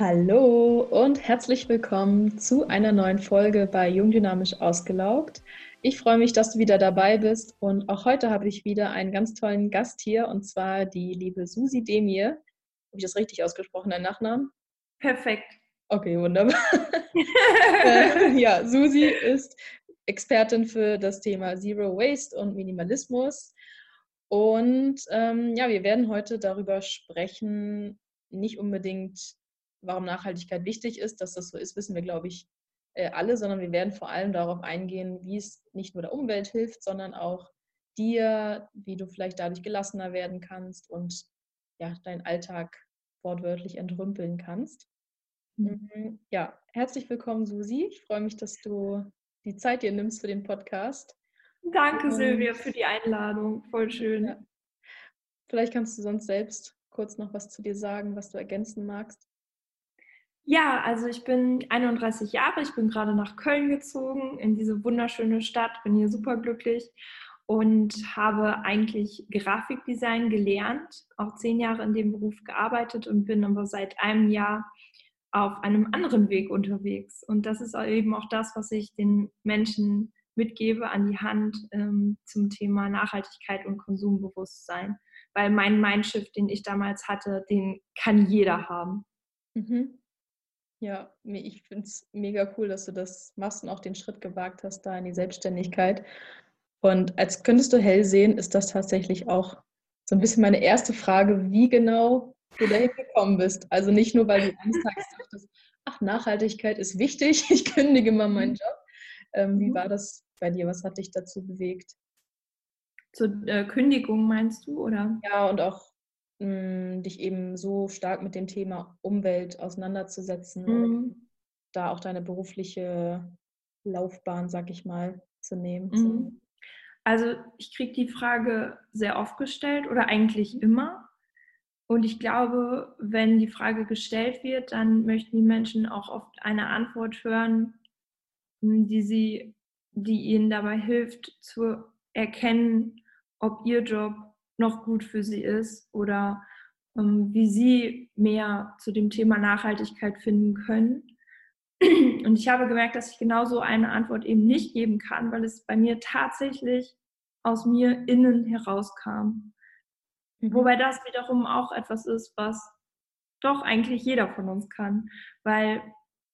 Hallo und herzlich willkommen zu einer neuen Folge bei Jungdynamisch Ausgelaugt. Ich freue mich, dass du wieder dabei bist und auch heute habe ich wieder einen ganz tollen Gast hier und zwar die liebe Susi Demir. Habe ich das richtig ausgesprochen, dein Nachnamen? Perfekt. Okay, wunderbar. Äh, ja, Susi ist Expertin für das Thema Zero Waste und Minimalismus. Und ähm, ja, wir werden heute darüber sprechen, nicht unbedingt warum Nachhaltigkeit wichtig ist. Dass das so ist, wissen wir, glaube ich, äh, alle, sondern wir werden vor allem darauf eingehen, wie es nicht nur der Umwelt hilft, sondern auch dir, wie du vielleicht dadurch gelassener werden kannst und ja, deinen Alltag wortwörtlich entrümpeln kannst. Mhm. mhm. Ja, herzlich willkommen, Susi. Ich freue mich, dass du die Zeit dir nimmst für den Podcast. Danke, und, Silvia, für die Einladung. Voll schön. Ja. Vielleicht kannst du sonst selbst kurz noch was zu dir sagen, was du ergänzen magst. Ja, also ich bin 31 Jahre, ich bin gerade nach Köln gezogen, in diese wunderschöne Stadt, bin hier super glücklich und habe eigentlich Grafikdesign gelernt, auch zehn Jahre in dem Beruf gearbeitet und bin aber seit einem Jahr auf einem anderen Weg unterwegs. Und das ist eben auch das, was ich den Menschen mitgebe an die Hand ähm, zum Thema Nachhaltigkeit und Konsumbewusstsein. Weil mein Mindshift, den ich damals hatte, den kann jeder haben. Mhm. Ja, ich finde es mega cool, dass du das machst und auch den Schritt gewagt hast da in die Selbstständigkeit. Und als könntest du hell sehen, ist das tatsächlich auch so ein bisschen meine erste Frage, wie genau du dahin gekommen bist. Also nicht nur, weil du eines Tages dachtest, ach, Nachhaltigkeit ist wichtig, ich kündige mal meinen. Job. Ähm, wie mhm. war das bei dir? Was hat dich dazu bewegt? Zur äh, Kündigung meinst du, oder? Ja, und auch mh, dich eben so stark mit dem Thema Umwelt auseinanderzusetzen, mhm. da auch deine berufliche Laufbahn, sag ich mal, zu nehmen. Mhm. Also ich kriege die Frage sehr oft gestellt oder eigentlich immer. Und ich glaube, wenn die Frage gestellt wird, dann möchten die Menschen auch oft eine Antwort hören, die sie, die ihnen dabei hilft, zu erkennen, ob ihr Job noch gut für sie ist oder ähm, wie sie mehr zu dem Thema Nachhaltigkeit finden können. Und ich habe gemerkt, dass ich genau so eine Antwort eben nicht geben kann, weil es bei mir tatsächlich aus mir innen herauskam. Mhm. Wobei das wiederum auch etwas ist, was doch eigentlich jeder von uns kann, weil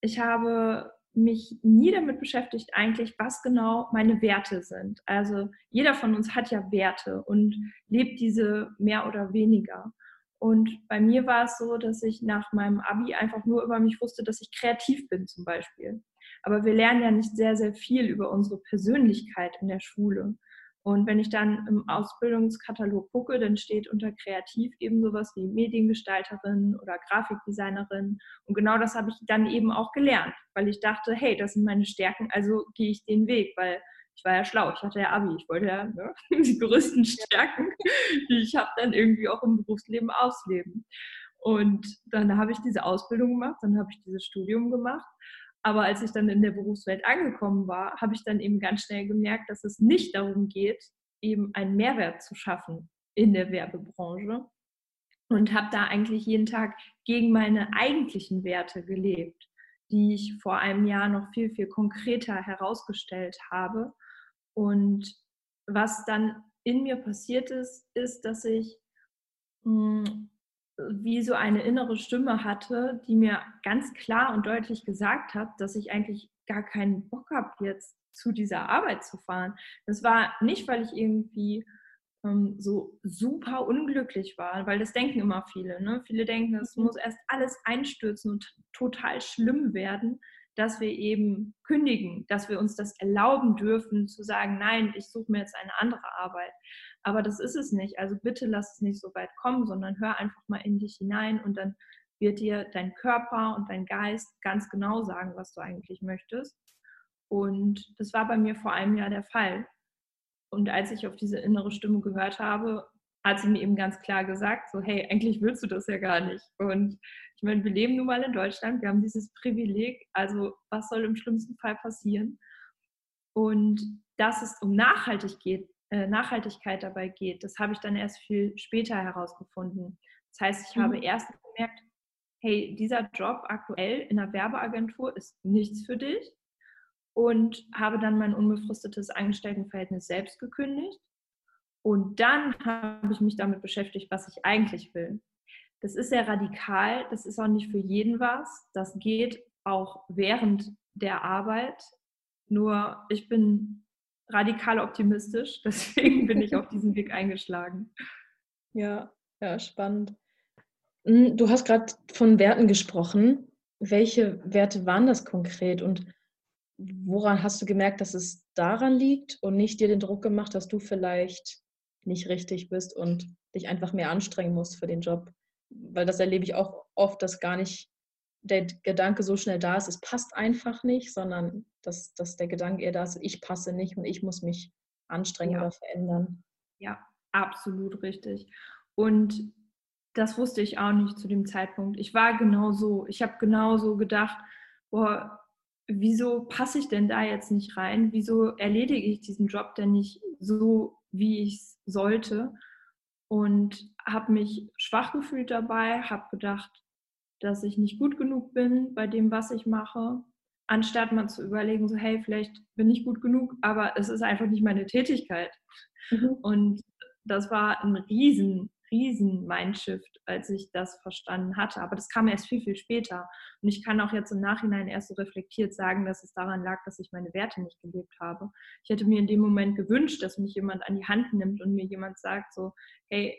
ich habe mich nie damit beschäftigt, eigentlich, was genau meine Werte sind. Also jeder von uns hat ja Werte und lebt diese mehr oder weniger. Und bei mir war es so, dass ich nach meinem Abi einfach nur über mich wusste, dass ich kreativ bin zum Beispiel. Aber wir lernen ja nicht sehr, sehr viel über unsere Persönlichkeit in der Schule. Und wenn ich dann im Ausbildungskatalog gucke, dann steht unter kreativ eben sowas wie Mediengestalterin oder Grafikdesignerin. Und genau das habe ich dann eben auch gelernt, weil ich dachte, hey, das sind meine Stärken, also gehe ich den Weg, weil ich war ja schlau, ich hatte ja Abi, ich wollte ja ne, die größten Stärken, die ich habe, dann irgendwie auch im Berufsleben ausleben. Und dann habe ich diese Ausbildung gemacht, dann habe ich dieses Studium gemacht aber als ich dann in der Berufswelt angekommen war, habe ich dann eben ganz schnell gemerkt, dass es nicht darum geht, eben einen Mehrwert zu schaffen in der Werbebranche. Und habe da eigentlich jeden Tag gegen meine eigentlichen Werte gelebt, die ich vor einem Jahr noch viel, viel konkreter herausgestellt habe. Und was dann in mir passiert ist, ist, dass ich hm, wie so eine innere Stimme hatte, die mir ganz klar und deutlich gesagt hat, dass ich eigentlich gar keinen Bock habe, jetzt zu dieser Arbeit zu fahren. Das war nicht, weil ich irgendwie ähm, so super unglücklich war, weil das denken immer viele. Ne? Viele denken, es mhm. muss erst alles einstürzen und total schlimm werden, dass wir eben kündigen, dass wir uns das erlauben dürfen, zu sagen, nein, ich suche mir jetzt eine andere Arbeit. Aber das ist es nicht. Also bitte lass es nicht so weit kommen, sondern hör einfach mal in dich hinein und dann wird dir dein Körper und dein Geist ganz genau sagen, was du eigentlich möchtest. Und das war bei mir vor einem Jahr der Fall. Und als ich auf diese innere Stimme gehört habe, hat sie mir eben ganz klar gesagt, so hey, eigentlich willst du das ja gar nicht. Und ich meine, wir leben nun mal in Deutschland, wir haben dieses Privileg, also was soll im schlimmsten Fall passieren? Und dass es um nachhaltig geht, äh, Nachhaltigkeit dabei geht, das habe ich dann erst viel später herausgefunden. Das heißt, ich mhm. habe erst gemerkt, hey, dieser Job aktuell in einer Werbeagentur ist nichts für dich und habe dann mein unbefristetes Angestelltenverhältnis selbst gekündigt. Und dann habe ich mich damit beschäftigt, was ich eigentlich will. Das ist sehr radikal, das ist auch nicht für jeden was. Das geht auch während der Arbeit. Nur ich bin radikal optimistisch, deswegen bin ich auf diesen Weg eingeschlagen. Ja, ja, spannend. Hm, du hast gerade von Werten gesprochen. Welche Werte waren das konkret und woran hast du gemerkt, dass es daran liegt und nicht dir den Druck gemacht, dass du vielleicht nicht richtig bist und dich einfach mehr anstrengen musst für den Job? Weil das erlebe ich auch oft, dass gar nicht der Gedanke so schnell da ist, es passt einfach nicht, sondern dass, dass der Gedanke eher da ist, ich passe nicht und ich muss mich anstrengen ja. oder verändern. Ja, absolut richtig. Und das wusste ich auch nicht zu dem Zeitpunkt. Ich war genau so. Ich habe genau so gedacht, boah, wieso passe ich denn da jetzt nicht rein? Wieso erledige ich diesen Job denn nicht so, wie ich es sollte? Und habe mich schwach gefühlt dabei, habe gedacht, dass ich nicht gut genug bin bei dem, was ich mache, anstatt mal zu überlegen, so hey, vielleicht bin ich gut genug, aber es ist einfach nicht meine Tätigkeit. Mhm. Und das war ein riesen riesen Mindshift, als ich das verstanden hatte. Aber das kam erst viel, viel später. Und ich kann auch jetzt im Nachhinein erst so reflektiert sagen, dass es daran lag, dass ich meine Werte nicht gelebt habe. Ich hätte mir in dem Moment gewünscht, dass mich jemand an die Hand nimmt und mir jemand sagt so, hey,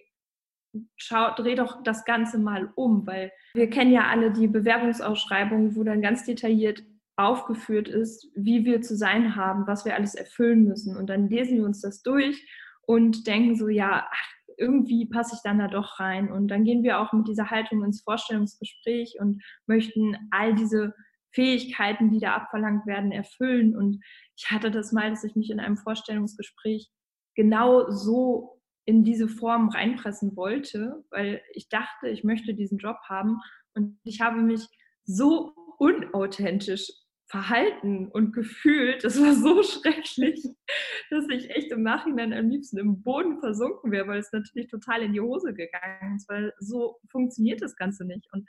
schau, dreh doch das Ganze mal um, weil wir kennen ja alle die Bewerbungsausschreibung, wo dann ganz detailliert aufgeführt ist, wie wir zu sein haben, was wir alles erfüllen müssen. Und dann lesen wir uns das durch und denken so, ja, ach, irgendwie passe ich dann da doch rein. Und dann gehen wir auch mit dieser Haltung ins Vorstellungsgespräch und möchten all diese Fähigkeiten, die da abverlangt werden, erfüllen. Und ich hatte das mal, dass ich mich in einem Vorstellungsgespräch genau so in diese Form reinpressen wollte, weil ich dachte, ich möchte diesen Job haben. Und ich habe mich so unauthentisch verhalten und gefühlt, das war so schrecklich, dass ich echt im Nachhinein am liebsten im Boden versunken wäre, weil es natürlich total in die Hose gegangen ist, weil so funktioniert das Ganze nicht. Und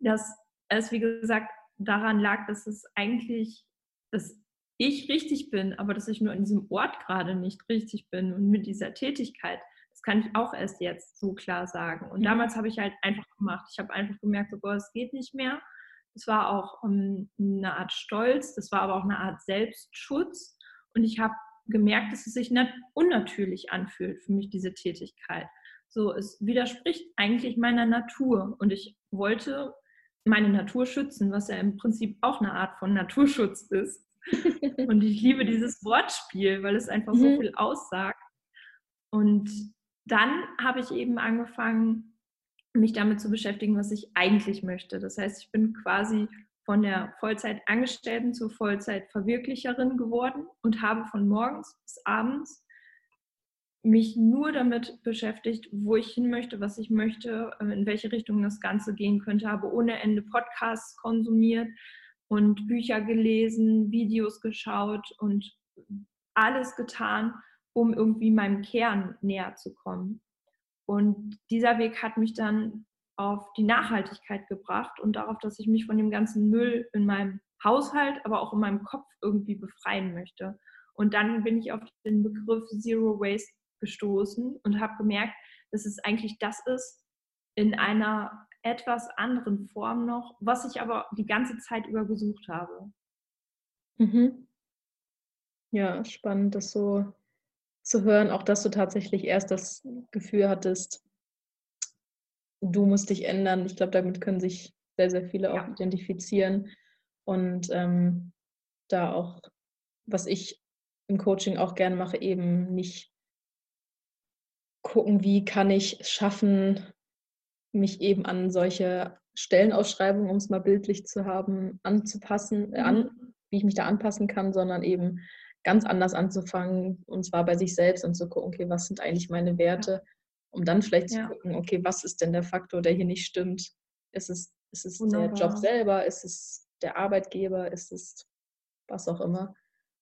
dass es, wie gesagt, daran lag, dass es eigentlich, dass ich richtig bin, aber dass ich nur an diesem Ort gerade nicht richtig bin und mit dieser Tätigkeit. Das kann ich auch erst jetzt so klar sagen. Und mhm. damals habe ich halt einfach gemacht. Ich habe einfach gemerkt, so, boah, es geht nicht mehr es war auch um, ähm, eine Art Stolz, das war aber auch eine Art Selbstschutz. Und ich habe gemerkt, dass es sich unnatürlich anfühlt für mich, diese Tätigkeit. So, es widerspricht eigentlich meiner Natur. Und ich wollte meine Natur schützen, was ja im Prinzip auch eine Art von Naturschutz ist. Und ich liebe dieses Wortspiel, weil es einfach so mhm. viel aussagt. Und dann habe ich eben angefangen, mich damit zu beschäftigen, was ich eigentlich möchte. Das heißt, ich bin quasi von der Vollzeitangestellten zur Vollzeitverwirklicherin geworden und habe von morgens bis abends mich nur damit beschäftigt, wo ich hin möchte, was ich möchte, äh, in welche Richtung das Ganze gehen könnte, habe ohne Ende Podcasts konsumiert und Bücher gelesen, Videos geschaut und alles getan, um irgendwie meinem Kern näher zu kommen. Und dieser Weg hat mich dann auf die Nachhaltigkeit gebracht und darauf, dass ich mich von dem ganzen Müll in meinem Haushalt, aber auch in meinem Kopf irgendwie befreien möchte. Und dann bin ich auf den Begriff Zero Waste gestoßen und habe gemerkt, dass es eigentlich das ist in einer etwas anderen Form noch, was ich aber die ganze Zeit über gesucht habe. Mhm. Ja, spannend, das so zu hören, auch dass du tatsächlich erst das Gefühl hattest, du musst dich ändern. Ich glaube, damit können sich sehr, sehr viele ja. auch identifizieren. Und ähm, da auch, was ich im Coaching auch gerne mache, eben nicht gucken, wie kann ich es schaffen, mich eben an solche Stellenausschreibungen, um es mal bildlich zu haben, anzupassen, äh, an, mhm. wie ich mich da anpassen kann, sondern eben ganz anders anzufangen, und zwar bei sich selbst und zu gucken, okay, was sind eigentlich meine Werte, um dann vielleicht zu gucken, okay, was ist denn der Faktor, der hier nicht stimmt? Ist es, ist es der Job selber? Ist es der Arbeitgeber? Ist es was auch immer?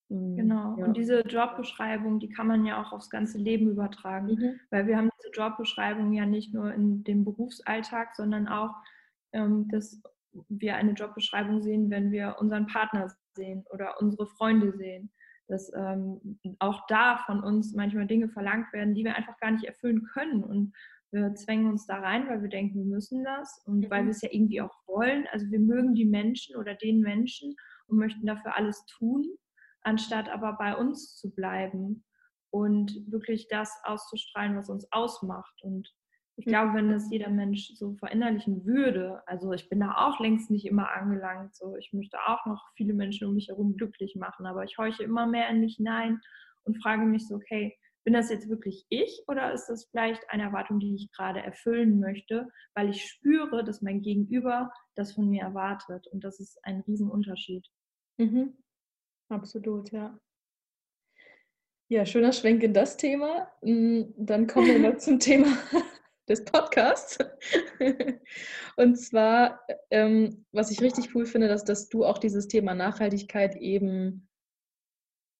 Hm, genau. Ja. Und diese Jobbeschreibung, die kann man ja auch aufs ganze Leben übertragen, mhm. weil wir haben diese Jobbeschreibung ja nicht nur in dem Berufsalltag, sondern auch ähm, dass wir eine Jobbeschreibung sehen, wenn wir unseren Partner sehen oder unsere Freunde sehen. Dass ähm, auch da von uns manchmal Dinge verlangt werden, die wir einfach gar nicht erfüllen können. Und wir zwängen uns da rein, weil wir denken, wir müssen das und mhm. weil wir es ja irgendwie auch wollen. Also wir mögen die Menschen oder den Menschen und möchten dafür alles tun, anstatt aber bei uns zu bleiben und wirklich das auszustrahlen, was uns ausmacht. Und ich glaube, wenn das jeder Mensch so verinnerlichen würde, also ich bin da auch längst nicht immer angelangt, so ich möchte auch noch viele Menschen um mich herum glücklich machen, aber ich horche immer mehr in mich hinein und frage mich so, okay, bin das jetzt wirklich ich oder ist das vielleicht eine Erwartung, die ich gerade erfüllen möchte, weil ich spüre, dass mein Gegenüber das von mir erwartet und das ist ein Riesenunterschied. Mhm. Absolut, ja. Ja, schöner Schwenk in das Thema. Hm, dann kommen wir mal zum Thema des Podcasts. Und zwar, ähm, was ich richtig cool finde, dass, dass du auch dieses Thema Nachhaltigkeit eben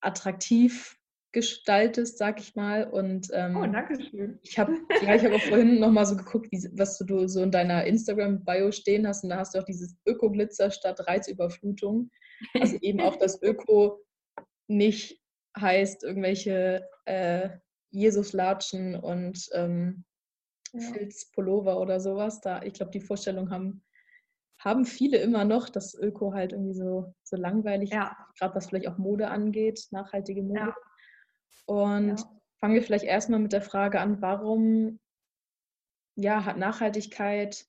attraktiv gestaltest, sag ich mal. Und ähm, oh, danke schön. Ich habe ja, ich hab auch vorhin nochmal so geguckt, wie, was du so in deiner Instagram-Bio stehen hast. Und da hast du auch dieses Öko-Glitzer statt Reizüberflutung. Also eben auch das Öko nicht heißt irgendwelche äh, Jesus-Latschen und ähm. Filzpullover oder sowas. Da, ich glaube, die Vorstellung haben, haben viele immer noch, dass Öko halt irgendwie so, so langweilig ja. ist, gerade was vielleicht auch Mode angeht, nachhaltige Mode. Ja. Und ja. fangen wir vielleicht erstmal mit der Frage an, warum ja, hat Nachhaltigkeit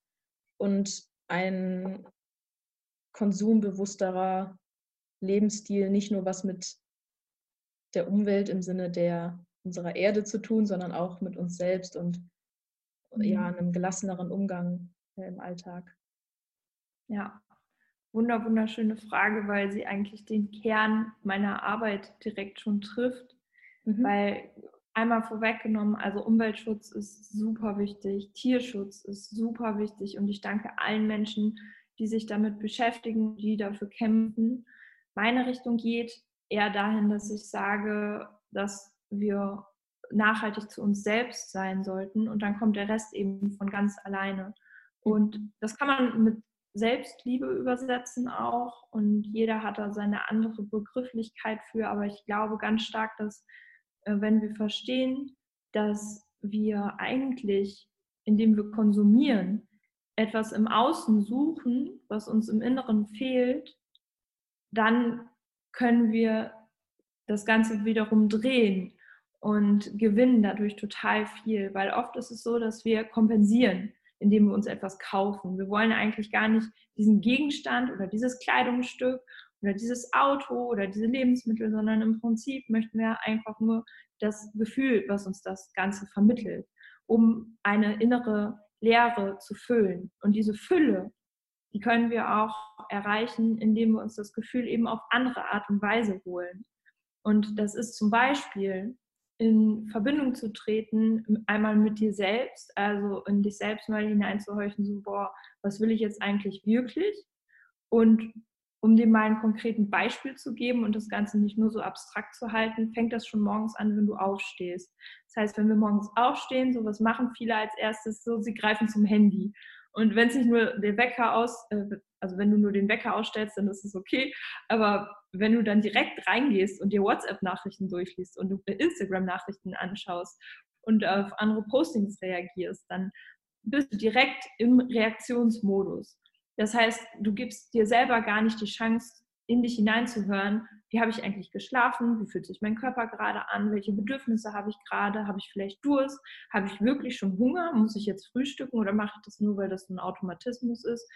und ein konsumbewussterer Lebensstil nicht nur was mit der Umwelt im Sinne der unserer Erde zu tun, sondern auch mit uns selbst und. Ja, einem gelasseneren Umgang äh, im Alltag. Ja, wunder, wunderschöne Frage, weil sie eigentlich den Kern meiner Arbeit direkt schon trifft. Mhm. Weil einmal vorweggenommen, also Umweltschutz ist super wichtig, Tierschutz ist super wichtig und ich danke allen Menschen, die sich damit beschäftigen, die dafür kämpfen. Meine Richtung geht eher dahin, dass ich sage, dass wir nachhaltig zu uns selbst sein sollten und dann kommt der Rest eben von ganz alleine. Und das kann man mit Selbstliebe übersetzen auch und jeder hat da seine andere Begrifflichkeit für, aber ich glaube ganz stark, dass äh, wenn wir verstehen, dass wir eigentlich, indem wir konsumieren, etwas im Außen suchen, was uns im Inneren fehlt, dann können wir das Ganze wiederum drehen und gewinnen dadurch total viel, weil oft ist es so, dass wir kompensieren, indem wir uns etwas kaufen. Wir wollen eigentlich gar nicht diesen Gegenstand oder dieses Kleidungsstück oder dieses Auto oder diese Lebensmittel, sondern im Prinzip möchten wir einfach nur das Gefühl, was uns das Ganze vermittelt, um eine innere Leere zu füllen. Und diese Fülle, die können wir auch erreichen, indem wir uns das Gefühl eben auf andere Art und Weise holen. Und das ist zum Beispiel in Verbindung zu treten, einmal mit dir selbst, also in dich selbst mal hineinzuhorchen, so, boah, was will ich jetzt eigentlich wirklich? Und um dir mal einen konkreten Beispiel zu geben und das Ganze nicht nur so abstrakt zu halten, fängt das schon morgens an, wenn du aufstehst. Das heißt, wenn wir morgens aufstehen, so was machen viele als erstes, so sie greifen zum Handy. Und wenn es nicht nur der Wecker aus, äh, also wenn du nur den Wecker ausstellst, dann ist es okay. Aber wenn du dann direkt reingehst und dir WhatsApp-Nachrichten durchliest und du Instagram-Nachrichten anschaust und auf andere Postings reagierst, dann bist du direkt im Reaktionsmodus. Das heißt, du gibst dir selber gar nicht die Chance, in dich hineinzuhören, wie habe ich eigentlich geschlafen, wie fühlt sich mein Körper gerade an, welche Bedürfnisse habe ich gerade, habe ich vielleicht Durst, habe ich wirklich schon Hunger, muss ich jetzt frühstücken oder mache ich das nur, weil das ein Automatismus ist?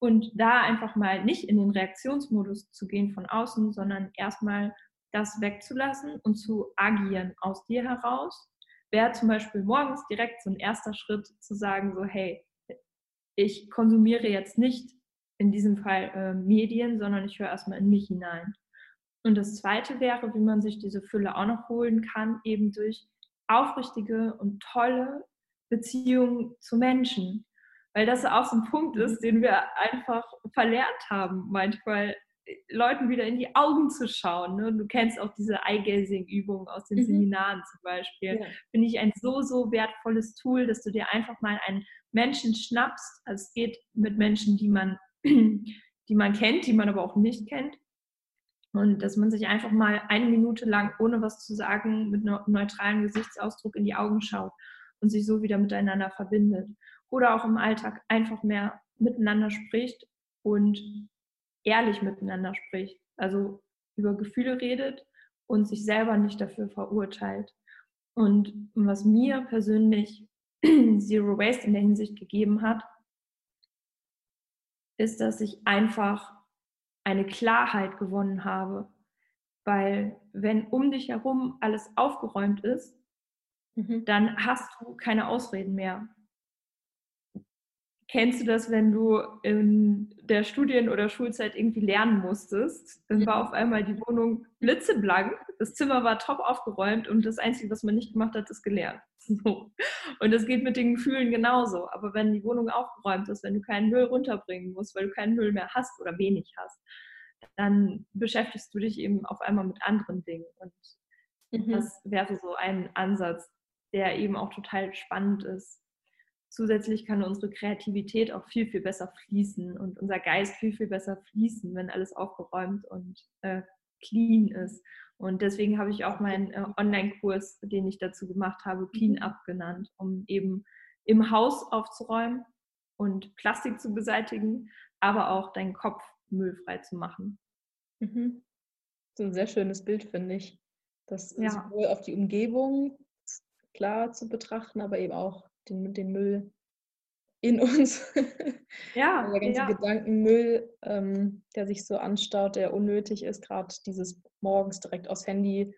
Und da einfach mal nicht in den Reaktionsmodus zu gehen von außen, sondern erstmal das wegzulassen und zu agieren aus dir heraus, wäre zum Beispiel morgens direkt so ein erster Schritt zu sagen, so hey, ich konsumiere jetzt nicht in diesem Fall äh, Medien, sondern ich höre erstmal in mich hinein. Und das Zweite wäre, wie man sich diese Fülle auch noch holen kann, eben durch aufrichtige und tolle Beziehungen zu Menschen. Weil das auch so ein Punkt ist, den wir einfach verlernt haben manchmal. Leuten wieder in die Augen zu schauen. Ne? Du kennst auch diese Eye-Gazing-Übung aus den mhm. Seminaren zum Beispiel. Ja. Finde ich ein so, so wertvolles Tool, dass du dir einfach mal einen Menschen schnappst. Also es geht mit Menschen, die man, die man kennt, die man aber auch nicht kennt. Und dass man sich einfach mal eine Minute lang, ohne was zu sagen, mit einem neutralen Gesichtsausdruck in die Augen schaut und sich so wieder miteinander verbindet. Oder auch im Alltag einfach mehr miteinander spricht und ehrlich miteinander spricht. Also über Gefühle redet und sich selber nicht dafür verurteilt. Und was mir persönlich Zero Waste in der Hinsicht gegeben hat, ist, dass ich einfach eine Klarheit gewonnen habe. Weil wenn um dich herum alles aufgeräumt ist, mhm. dann hast du keine Ausreden mehr. Kennst du das, wenn du in der Studien- oder Schulzeit irgendwie lernen musstest? Dann war auf einmal die Wohnung blitzeblank, das Zimmer war top aufgeräumt und das Einzige, was man nicht gemacht hat, ist gelernt. So. Und das geht mit den Gefühlen genauso. Aber wenn die Wohnung aufgeräumt ist, wenn du keinen Müll runterbringen musst, weil du keinen Müll mehr hast oder wenig hast, dann beschäftigst du dich eben auf einmal mit anderen Dingen. Und mhm. das wäre so ein Ansatz, der eben auch total spannend ist zusätzlich kann unsere Kreativität auch viel, viel besser fließen und unser Geist viel, viel besser fließen, wenn alles aufgeräumt und äh, clean ist. Und deswegen habe ich auch meinen äh, Online-Kurs, den ich dazu gemacht habe, Clean mhm. Up genannt, um eben im Haus aufzuräumen und Plastik zu beseitigen, aber auch deinen Kopf müllfrei zu machen. Mhm. Das ist ein sehr schönes Bild, finde ich. Das ja. sowohl auf die Umgebung klar zu betrachten, aber eben auch den, den Müll in uns. Ja. der ganze ja. Gedankenmüll, ähm, der sich so anstaut, der unnötig ist, gerade dieses morgens direkt aufs Handy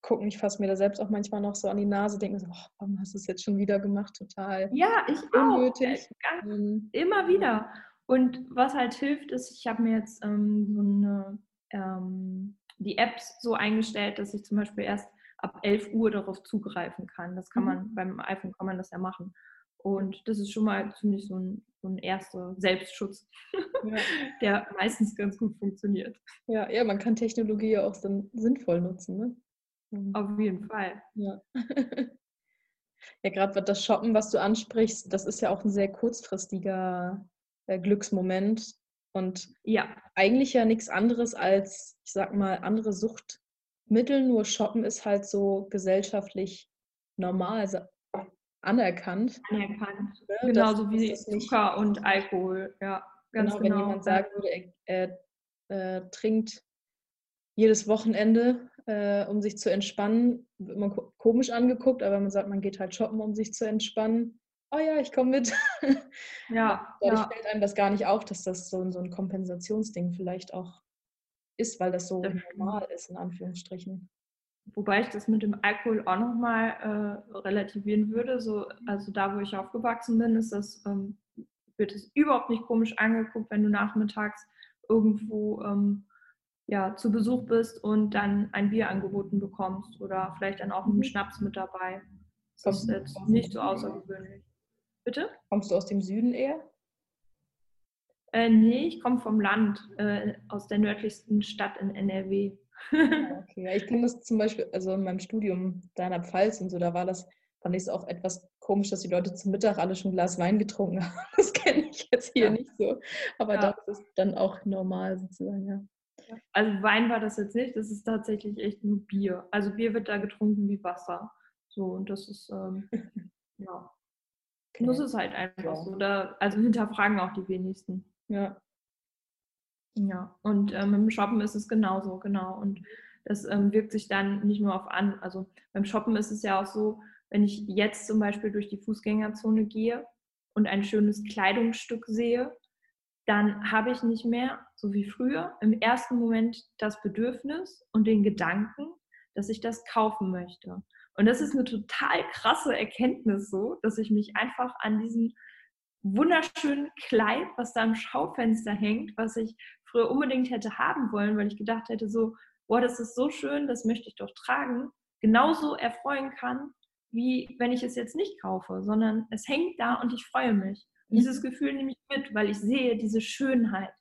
gucken. Ich fasse mir da selbst auch manchmal noch so an die Nase, denke so, oh, warum hast du es jetzt schon wieder gemacht? Total ja, ich unnötig. Auch. Ähm, immer wieder. Und was halt hilft, ist, ich habe mir jetzt ähm, so eine, ähm, die Apps so eingestellt, dass ich zum Beispiel erst ab 11 Uhr darauf zugreifen kann. Das kann mhm. man, beim iPhone kann man das ja machen. Und das ist schon mal ziemlich so ein, so ein erster Selbstschutz, ja. der meistens ganz gut funktioniert. Ja, ja, man kann Technologie ja auch dann sinnvoll nutzen, ne? Mhm. Auf jeden Fall. Ja. ja, gerade das Shoppen, was du ansprichst, das ist ja auch ein sehr kurzfristiger äh, Glücksmoment. Und ja. eigentlich ja nichts anderes als, ich sag mal, andere Sucht, Mittel, nur Shoppen ist halt so gesellschaftlich normal, also anerkannt. Anerkannt. Ne? Genauso das, wie das Zucker und Alkohol, ja. Ganz genau, genau. wenn jemand sagen würde, er, er äh, trinkt jedes Wochenende, äh, um sich zu entspannen, wird man komisch angeguckt, aber man sagt, man geht halt shoppen, um sich zu entspannen, oh ja, ich komme mit. Ja. Dadurch ja. fällt einem das gar nicht auf, dass das so, so ein Kompensationsding vielleicht auch ist, weil das so das normal ist, in Anführungsstrichen. Wobei ich das mit dem Alkohol auch nochmal äh, relativieren würde. So, also da, wo ich aufgewachsen bin, ist das, ähm, wird es überhaupt nicht komisch angeguckt, wenn du nachmittags irgendwo ähm, ja, zu Besuch bist und dann ein Bier angeboten bekommst oder vielleicht dann auch einen mhm. Schnaps mit dabei. Das ist jetzt nicht so außergewöhnlich. Bitte? Kommst du aus dem Süden eher? Äh, nee, ich komme vom Land, äh, aus der nördlichsten Stadt in NRW. Ah, okay, ja, ich kenne das zum Beispiel, also in meinem Studium da in der Pfalz und so, da war das, fand ich es auch etwas komisch, dass die Leute zum Mittag alle schon ein Glas Wein getrunken haben. Das kenne ich jetzt hier ja. nicht so. Aber ja. das ist dann auch normal sozusagen, ja. Also Wein war das jetzt nicht, das ist tatsächlich echt nur Bier. Also Bier wird da getrunken wie Wasser. So, und das ist, ähm, ja. Okay. Das ist halt einfach so. Da, also hinterfragen auch die wenigsten. Ja. Ja, und ähm, im Shoppen ist es genauso, genau. Und das ähm, wirkt sich dann nicht nur auf an. Also beim Shoppen ist es ja auch so, wenn ich jetzt zum Beispiel durch die Fußgängerzone gehe und ein schönes Kleidungsstück sehe, dann habe ich nicht mehr, so wie früher, im ersten Moment das Bedürfnis und den Gedanken, dass ich das kaufen möchte. Und das ist eine total krasse Erkenntnis so, dass ich mich einfach an diesen wunderschönen Kleid, was da im Schaufenster hängt, was ich früher unbedingt hätte haben wollen, weil ich gedacht hätte, so, boah, das ist so schön, das möchte ich doch tragen, genauso erfreuen kann, wie wenn ich es jetzt nicht kaufe, sondern es hängt da und ich freue mich. Und dieses mhm. Gefühl nehme ich mit, weil ich sehe diese Schönheit.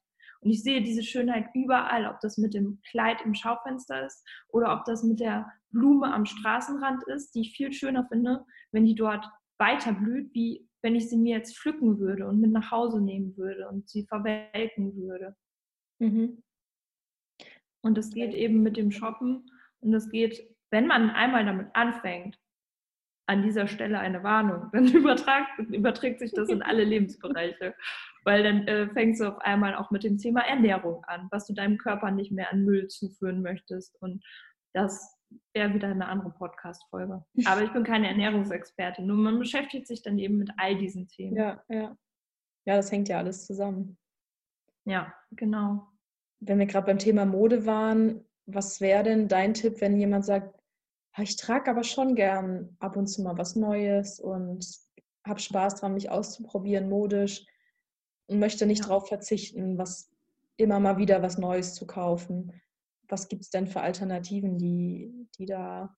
Und ich sehe diese Schönheit überall, ob das mit dem Kleid im Schaufenster ist oder ob das mit der Blume am Straßenrand ist, die ich viel schöner finde, wenn die dort weiter blüht, wie wenn ich sie mir jetzt pflücken würde und mit nach Hause nehmen würde und sie verwelken würde. Mhm. Und das geht eben mit dem Shoppen und das geht, wenn man einmal damit anfängt, an dieser Stelle eine Warnung, dann übertragt, überträgt sich das in alle Lebensbereiche. Weil dann äh, fängst du auf einmal auch mit dem Thema Ernährung an, was du deinem Körper nicht mehr an Müll zuführen möchtest. Und das wäre wieder eine andere Podcast-Folge. Aber ich bin keine Ernährungsexpertin. Nur man beschäftigt sich dann eben mit all diesen Themen. Ja, ja. Ja, das hängt ja alles zusammen. Ja, genau. Wenn wir gerade beim Thema Mode waren, was wäre denn dein Tipp, wenn jemand sagt, ich trage aber schon gern ab und zu mal was Neues und habe Spaß dran, mich auszuprobieren, modisch und möchte nicht ja. darauf verzichten, was immer mal wieder was Neues zu kaufen. Was gibt es denn für Alternativen, die, die da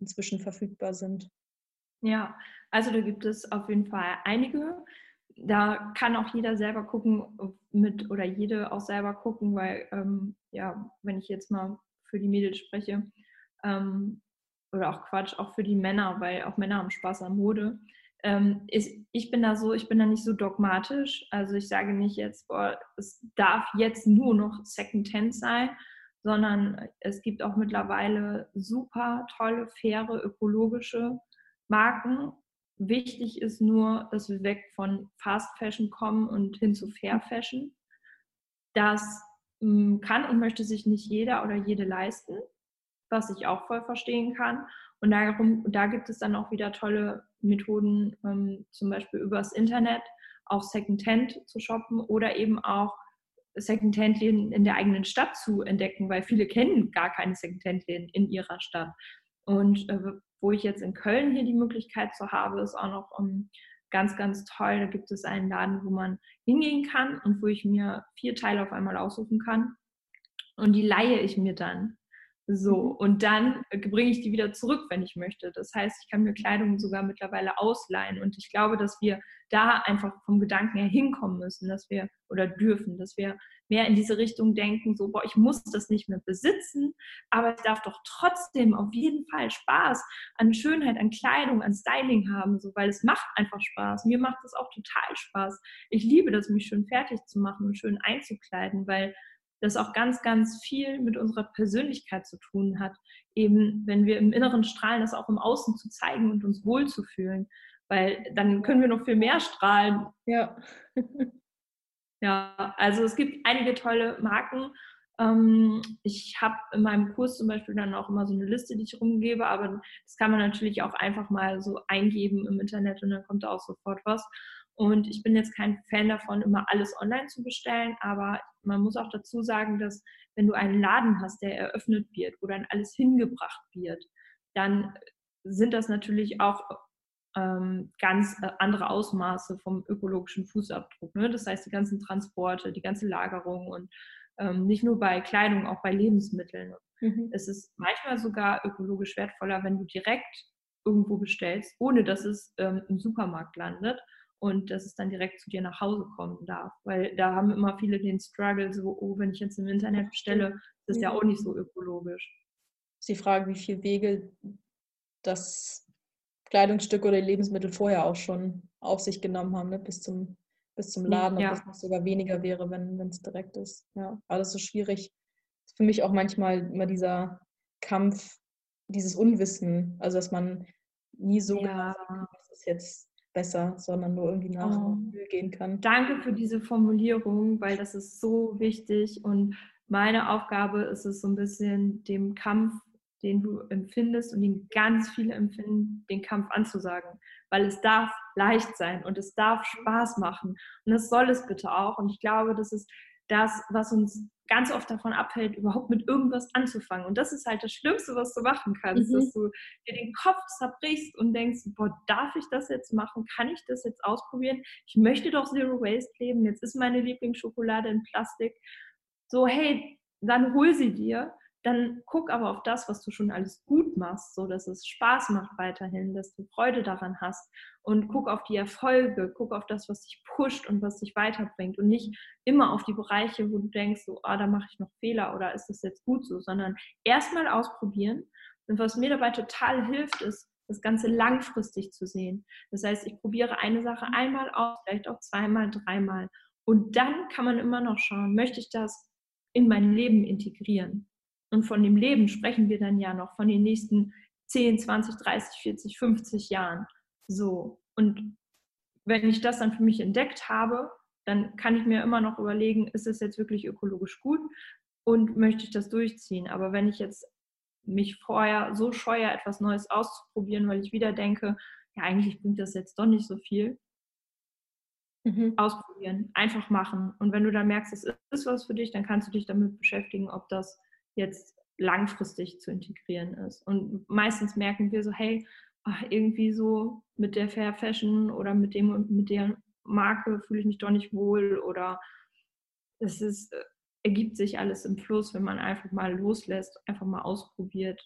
inzwischen verfügbar sind? Ja, also da gibt es auf jeden Fall einige. Da kann auch jeder selber gucken mit oder jede auch selber gucken, weil ähm, ja, wenn ich jetzt mal für die Mädels spreche, ähm, oder auch Quatsch, auch für die Männer, weil auch Männer haben Spaß an Mode. Ähm, ist, ich bin da so, ich bin da nicht so dogmatisch. Also ich sage nicht jetzt, boah, es darf jetzt nur noch Second-Hand sein, sondern es gibt auch mittlerweile super tolle, faire, ökologische Marken. Wichtig ist nur, dass wir weg von Fast Fashion kommen und hin zu Fair Fashion. Das hm, kann und möchte sich nicht jeder oder jede leisten was ich auch voll verstehen kann. Und darum, da gibt es dann auch wieder tolle Methoden, ähm, zum Beispiel übers Internet auch Secondhand zu shoppen oder eben auch Secondhand-Läden in der eigenen Stadt zu entdecken, weil viele kennen gar keine Secondhand-Läden in ihrer Stadt. Und äh, wo ich jetzt in Köln hier die Möglichkeit zu habe, ist auch noch um, ähm, ganz, ganz toll. Da gibt es einen Laden, wo man hingehen kann und wo ich mir vier Teile auf einmal aussuchen kann. Und die leihe ich mir dann so, mhm. und dann bringe ich die wieder zurück, wenn ich möchte. Das heißt, ich kann mir Kleidung sogar mittlerweile ausleihen. Und ich glaube, dass wir da einfach vom Gedanken her hinkommen müssen, dass wir oder dürfen, dass wir mehr in diese Richtung denken, so, boah, ich muss das nicht mehr besitzen, aber ich darf doch trotzdem auf jeden Fall Spaß an Schönheit, an Kleidung, an Styling haben, so, weil es macht einfach Spaß. Mir macht es auch total Spaß. Ich liebe das, mich schön fertig zu machen und schön einzukleiden, weil das auch ganz, ganz viel mit unserer Persönlichkeit zu tun hat. Eben, wenn wir im Inneren strahlen, das auch im Außen zu zeigen und uns wohlzufühlen. Weil dann können wir noch viel mehr strahlen. Ja. ja, also es gibt einige tolle Marken. Ähm, ich habe in meinem Kurs zum Beispiel dann auch immer so eine Liste, die ich rumgebe, aber das kann man natürlich auch einfach mal so eingeben im Internet und dann kommt da auch sofort was. Und ich bin jetzt kein Fan davon, immer alles online zu bestellen, aber man muss auch dazu sagen, dass wenn du einen Laden hast, der eröffnet wird, wo dann alles hingebracht wird, dann sind das natürlich auch ähm, ganz äh, andere Ausmaße vom ökologischen Fußabdruck. Ne? Das heißt, die ganzen Transporte, die ganze Lagerung und ähm, nicht nur bei Kleidung, auch bei Lebensmitteln. Mhm. Es ist manchmal sogar ökologisch wertvoller, wenn du direkt irgendwo bestellst, ohne dass es ähm, im Supermarkt landet und dass es dann direkt zu dir nach Hause kommen darf. Weil da haben immer viele den Struggle, so, oh, wenn ich jetzt im Internet bestelle, das ist ja auch nicht so ökologisch. Ist die Frage, wie viele Wege das Kleidungsstück oder Lebensmittel vorher auch schon auf sich genommen haben, ne? bis, zum, bis zum Laden, ja. ob das noch sogar weniger wäre, wenn es direkt ist. Ja, aber das ist so schwierig. Für mich auch manchmal immer dieser Kampf, dieses Unwissen, also dass man nie so ja. genau was ist jetzt besser, sondern nur irgendwie nach oh. gehen kann. Danke für diese Formulierung, weil das ist so wichtig und meine Aufgabe ist es so ein bisschen dem Kampf, den du empfindest und den ganz viele empfinden, den Kampf anzusagen, weil es darf leicht sein und es darf Spaß machen und das soll es bitte auch und ich glaube, das ist das, was uns ganz oft davon abhält, überhaupt mit irgendwas anzufangen. Und das ist halt das Schlimmste, was du machen kannst, mhm. dass du dir den Kopf zerbrichst und denkst, boah, darf ich das jetzt machen? Kann ich das jetzt ausprobieren? Ich möchte doch Zero Waste leben. Jetzt ist meine Lieblingsschokolade in Plastik. So, hey, dann hol sie dir. Dann guck aber auf das, was du schon alles gut machst, so dass es Spaß macht weiterhin, dass du Freude daran hast und guck auf die Erfolge, guck auf das, was dich pusht und was dich weiterbringt und nicht immer auf die Bereiche, wo du denkst, so, ah, da mache ich noch Fehler oder ist das jetzt gut so, sondern erstmal ausprobieren. Und was mir dabei total hilft, ist, das Ganze langfristig zu sehen. Das heißt, ich probiere eine Sache einmal aus, vielleicht auch zweimal, dreimal. Und dann kann man immer noch schauen, möchte ich das in mein Leben integrieren? Und von dem Leben sprechen wir dann ja noch von den nächsten 10, 20, 30, 40, 50 Jahren. So. Und wenn ich das dann für mich entdeckt habe, dann kann ich mir immer noch überlegen, ist es jetzt wirklich ökologisch gut und möchte ich das durchziehen. Aber wenn ich jetzt mich vorher so scheue, etwas Neues auszuprobieren, weil ich wieder denke, ja, eigentlich bringt das jetzt doch nicht so viel. Mhm. Ausprobieren, einfach machen. Und wenn du dann merkst, es ist was für dich, dann kannst du dich damit beschäftigen, ob das jetzt langfristig zu integrieren ist. Und meistens merken wir so, hey, ach, irgendwie so mit der Fair Fashion oder mit dem und mit der Marke fühle ich mich doch nicht wohl oder es ist, äh, ergibt sich alles im Fluss, wenn man einfach mal loslässt, einfach mal ausprobiert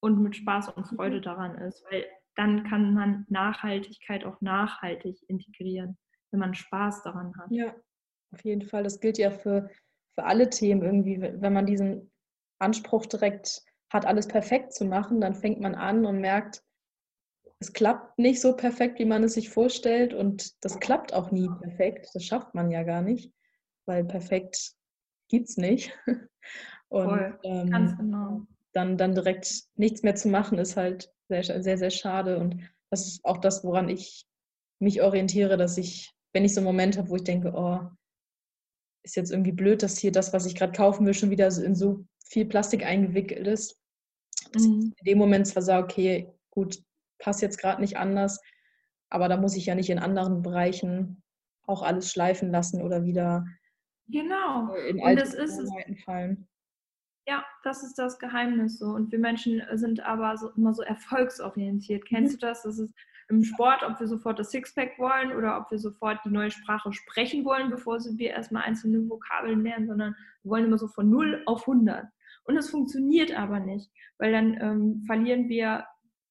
und mit Spaß und Freude mhm. daran ist, weil dann kann man Nachhaltigkeit auch nachhaltig integrieren, wenn man Spaß daran hat. Ja, auf jeden Fall. Das gilt ja für, für alle Themen irgendwie. Wenn man diesen Anspruch direkt hat, alles perfekt zu machen, dann fängt man an und merkt, es klappt nicht so perfekt, wie man es sich vorstellt und das klappt auch nie perfekt. Das schafft man ja gar nicht, weil perfekt gibt es nicht. Und Voll, ähm, ganz genau. dann, dann direkt nichts mehr zu machen, ist halt sehr, sehr, sehr schade. Und das ist auch das, woran ich mich orientiere, dass ich, wenn ich so einen Moment habe, wo ich denke, oh, ist jetzt irgendwie blöd, dass hier das, was ich gerade kaufen will, schon wieder in so viel Plastik eingewickelt ist. Dass mhm. ich in dem Moment zwar sage, okay, gut, passt jetzt gerade nicht anders, aber da muss ich ja nicht in anderen Bereichen auch alles schleifen lassen oder wieder genau. in alte Und das ist fallen. Ja, das ist das Geheimnis so. Und wir Menschen sind aber so, immer so erfolgsorientiert. Kennst mhm. du das? Das ist im Sport, ob wir sofort das Sixpack wollen oder ob wir sofort die neue Sprache sprechen wollen, bevor wir erstmal einzelne Vokabeln lernen, sondern wir wollen immer so von 0 auf 100. Und es funktioniert aber nicht, weil dann ähm, verlieren wir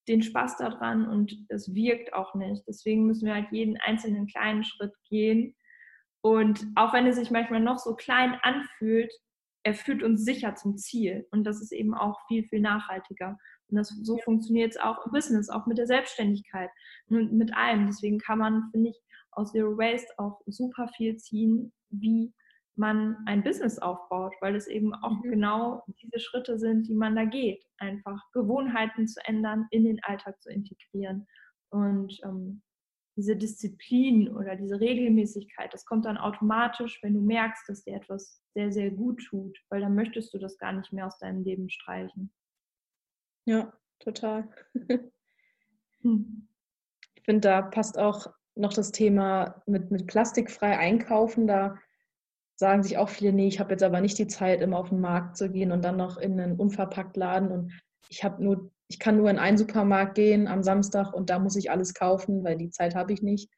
den Spaß daran und es wirkt auch nicht. Deswegen müssen wir halt jeden einzelnen kleinen Schritt gehen. Und auch wenn es sich manchmal noch so klein anfühlt, er führt uns sicher zum Ziel. Und das ist eben auch viel, viel nachhaltiger. Und das, so funktioniert es auch im Business, auch mit der Selbstständigkeit und mit allem. Deswegen kann man, finde ich, aus Zero Waste auch super viel ziehen, wie man ein Business aufbaut, weil es eben auch mhm. genau diese Schritte sind, die man da geht. Einfach Gewohnheiten zu ändern, in den Alltag zu integrieren. Und ähm, diese Disziplin oder diese Regelmäßigkeit, das kommt dann automatisch, wenn du merkst, dass dir etwas sehr, sehr gut tut, weil dann möchtest du das gar nicht mehr aus deinem Leben streichen. Ja, total. hm. Ich finde, da passt auch noch das Thema mit, mit plastikfrei einkaufen. Da sagen sich auch viele, nee, ich habe jetzt aber nicht die Zeit, immer auf den Markt zu gehen und dann noch in einen Unverpacktladen und ich habe nur, ich kann nur in einen Supermarkt gehen am Samstag und da muss ich alles kaufen, weil die Zeit habe ich nicht.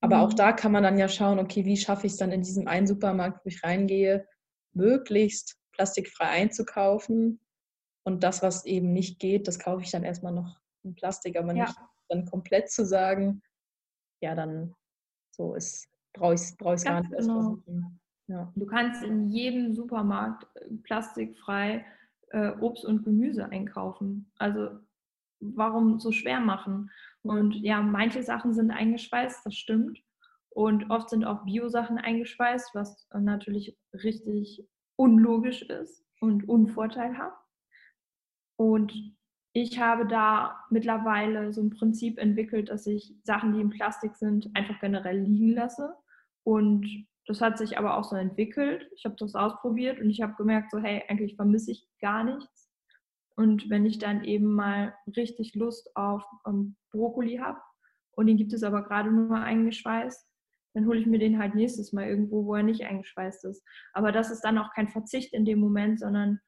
Aber mhm. auch da kann man dann ja schauen, okay, wie schaffe ich es dann in diesem einen Supermarkt, wo ich reingehe, möglichst plastikfrei einzukaufen. Und das, was eben nicht geht, das kaufe ich dann erstmal noch in Plastik, aber ja. nicht dann komplett zu sagen, ja, dann so ist, brauche ich es brauch gar nicht. Genau. Ja. Du kannst in jedem Supermarkt äh, plastikfrei äh, Obst und Gemüse einkaufen. Also warum so schwer machen? Und ja, manche Sachen sind eingeschweißt, das stimmt. Und oft sind auch Bio-Sachen eingeschweißt, was natürlich richtig unlogisch ist und unvorteilhaft. Und ich habe da mittlerweile so ein Prinzip entwickelt, dass ich Sachen, die in Plastik sind, einfach generell liegen lasse und das hat sich aber auch so entwickelt. Ich habe das ausprobiert und ich habe gemerkt, so hey, eigentlich vermisse ich gar nichts. Und wenn ich dann eben mal richtig Lust auf um, Brokkoli habe und den gibt es aber gerade nur eingeschweißt, dann hole ich mir den halt nächstes Mal irgendwo, wo er nicht eingeschweißt ist. Aber das ist dann auch kein Verzicht in dem Moment, sondern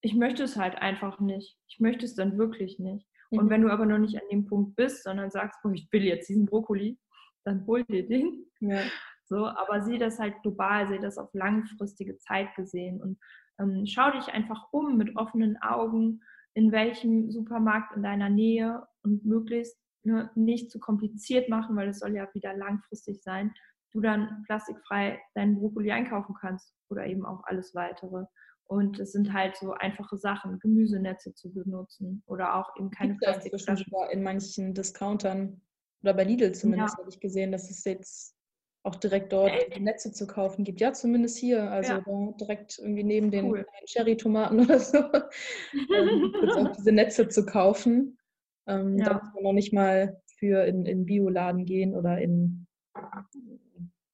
ich möchte es halt einfach nicht. Ich möchte es dann wirklich nicht. Mhm. Und wenn du aber noch nicht an dem Punkt bist, sondern sagst, oh, ich will jetzt diesen Brokkoli, dann hol dir den. Ja. So, aber sieh das halt global, sieh das auf langfristige Zeit gesehen und ähm, schau dich einfach um mit offenen Augen, in welchem Supermarkt in deiner Nähe und möglichst ne, nicht zu kompliziert machen, weil es soll ja wieder langfristig sein, du dann plastikfrei deinen Brokkoli einkaufen kannst oder eben auch alles weitere. Und es sind halt so einfache Sachen, Gemüsenetze zu benutzen oder auch eben keine Plastikflaschen. In manchen Discountern oder bei Lidl zumindest ja. habe ich gesehen, dass es jetzt auch direkt dort Echt? Netze zu kaufen gibt. Ja, zumindest hier, also ja. direkt irgendwie neben den cool. Cherry-Tomaten oder so, ähm, auch diese Netze zu kaufen. Ähm, ja. Da muss man noch nicht mal für in, in Bioladen gehen oder in,